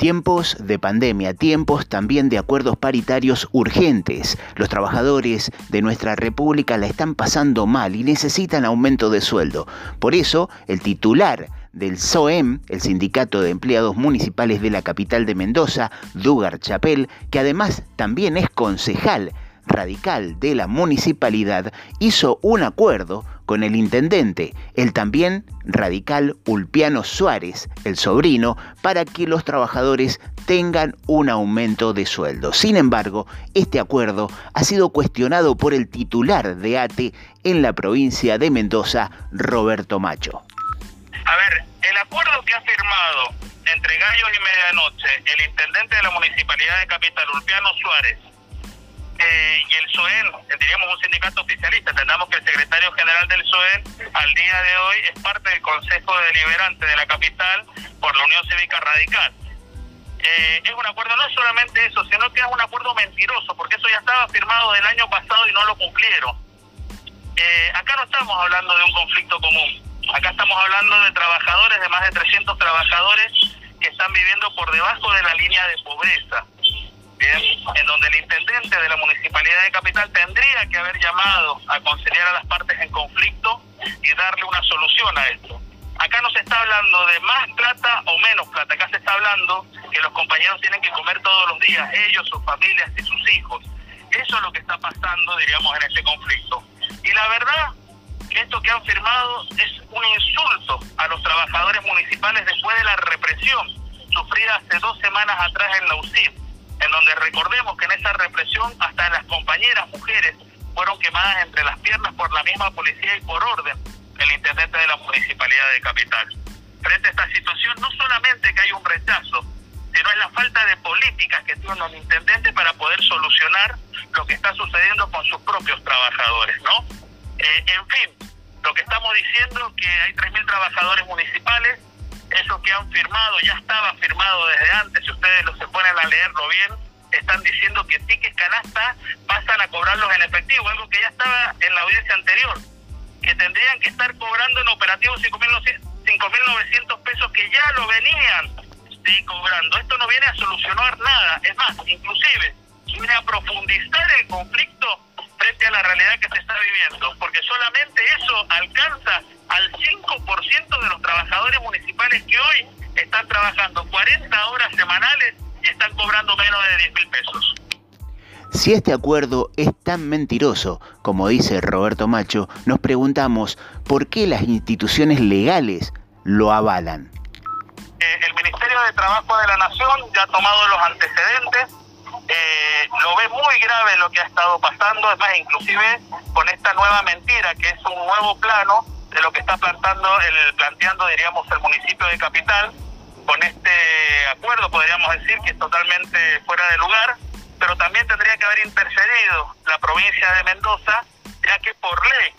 Tiempos de pandemia, tiempos también de acuerdos paritarios urgentes. Los trabajadores de nuestra República la están pasando mal y necesitan aumento de sueldo. Por eso, el titular del SOEM, el Sindicato de Empleados Municipales de la capital de Mendoza, Dugar Chapel, que además también es concejal radical de la municipalidad hizo un acuerdo con el intendente, el también radical Ulpiano Suárez, el sobrino, para que los trabajadores tengan un aumento de sueldo. Sin embargo, este acuerdo ha sido cuestionado por el titular de ATE en la provincia de Mendoza, Roberto Macho. A ver, el acuerdo que ha firmado entre Gallos y Medianoche el intendente de la municipalidad de Capital, Ulpiano Suárez, eh, y el SOEN, eh, diríamos un sindicato oficialista, entendamos que el secretario general del SOEN al día de hoy es parte del Consejo Deliberante de la capital por la Unión Cívica Radical. Eh, es un acuerdo no solamente eso, sino que es un acuerdo mentiroso, porque eso ya estaba firmado del año pasado y no lo cumplieron. acá no estamos hablando de un conflicto común, acá estamos hablando de trabajadores, de más de 300 trabajadores que están viviendo por debajo de la línea de pobreza en donde el intendente de la municipalidad de Capital tendría que haber llamado a conciliar a las partes en conflicto y darle una solución a esto. Acá no se está hablando de más plata o menos plata, acá se está hablando que los compañeros tienen que comer todos los días, ellos, sus familias y sus hijos. Eso es lo que está pasando, diríamos, en este conflicto. Y la verdad que esto que han firmado es un insulto a los trabajadores municipales después de la represión sufrida hace dos semanas atrás en la UCIP en donde recordemos que en esa represión hasta las compañeras mujeres fueron quemadas entre las piernas por la misma policía y por orden del intendente de la municipalidad de Capital. Frente a esta situación, no solamente que hay un rechazo, sino es la falta de políticas que tiene el intendente para poder solucionar lo que está sucediendo con sus propios trabajadores, ¿no? Eh, en fin, lo que estamos diciendo es que hay 3.000 trabajadores municipales eso que han firmado ya estaba firmado desde antes, si ustedes lo leerlo bien, están diciendo que tickets canasta pasan a cobrarlos en efectivo, algo que ya estaba en la audiencia anterior, que tendrían que estar cobrando en operativos 5.900 pesos que ya lo venían cobrando. Esto no viene a solucionar nada, es más, inclusive viene a profundizar el conflicto frente a la realidad que se está viviendo, porque solamente eso alcanza al 5% de los trabajadores municipales que hoy están trabajando 40 horas semanales están cobrando menos de 10 mil pesos. Si este acuerdo es tan mentiroso, como dice Roberto Macho, nos preguntamos por qué las instituciones legales lo avalan. Eh, el Ministerio de Trabajo de la Nación ya ha tomado los antecedentes, eh, lo ve muy grave lo que ha estado pasando, además inclusive con esta nueva mentira que es un nuevo plano de lo que está plantando el, planteando, diríamos, el municipio de Capital. Con este acuerdo podríamos decir que es totalmente fuera de lugar, pero también tendría que haber intercedido la provincia de Mendoza, ya que por ley,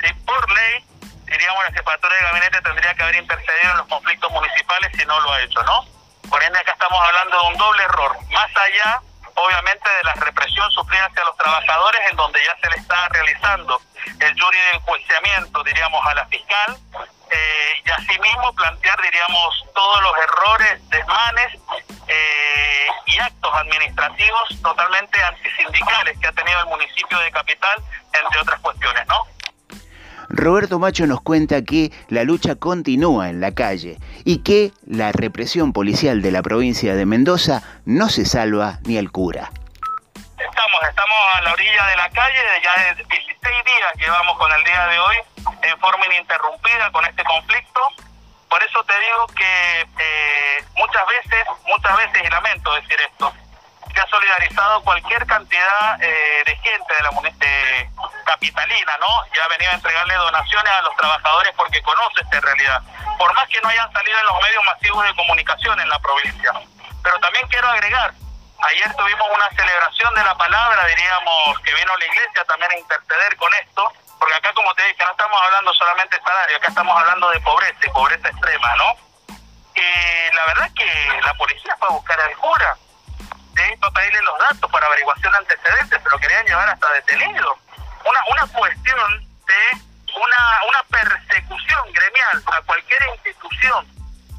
¿sí? por ley, diríamos, la jefatura de gabinete tendría que haber intercedido en los conflictos municipales si no lo ha hecho, ¿no? Por ende, acá estamos hablando de un doble error, más allá obviamente de la represión sufrida hacia los trabajadores, en donde ya se le está realizando el jury de enjuiciamiento, diríamos, a la fiscal, eh, y asimismo plantear, diríamos, todos los errores, desmanes eh, y actos administrativos totalmente antisindicales que ha tenido el municipio de Capital, entre otras cuestiones, ¿no? Roberto Macho nos cuenta que la lucha continúa en la calle y que la represión policial de la provincia de Mendoza no se salva ni al cura. Estamos, estamos a la orilla de la calle, ya 16 días llevamos con el día de hoy en forma ininterrumpida con este conflicto. Por eso te digo que eh, muchas veces, muchas veces, y lamento decir esto, se ha solidarizado cualquier cantidad eh, de gente de la de capitalina, ¿no? Ya venido a entregarle donaciones a los trabajadores porque conoce esta realidad. Por más que no hayan salido en los medios masivos de comunicación en la provincia. Pero también quiero agregar, ayer tuvimos una celebración de la palabra, diríamos, que vino la iglesia también a interceder con esto, porque acá, como te dije, no estamos hablando solamente de salario, acá estamos hablando de pobreza y pobreza extrema, ¿no? Y la verdad es que la policía fue a buscar al cura para pedirle los datos para averiguación de antecedentes, pero querían llevar hasta detenido. Una, una cuestión de una, una persecución gremial a cualquier institución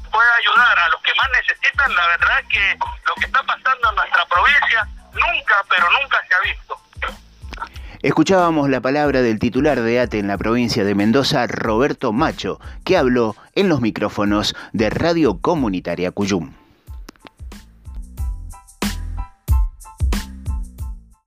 pueda ayudar a los que más necesitan, la verdad que lo que está pasando en nuestra provincia nunca, pero nunca se ha visto. Escuchábamos la palabra del titular de ATE en la provincia de Mendoza, Roberto Macho, que habló en los micrófonos de Radio Comunitaria Cuyum.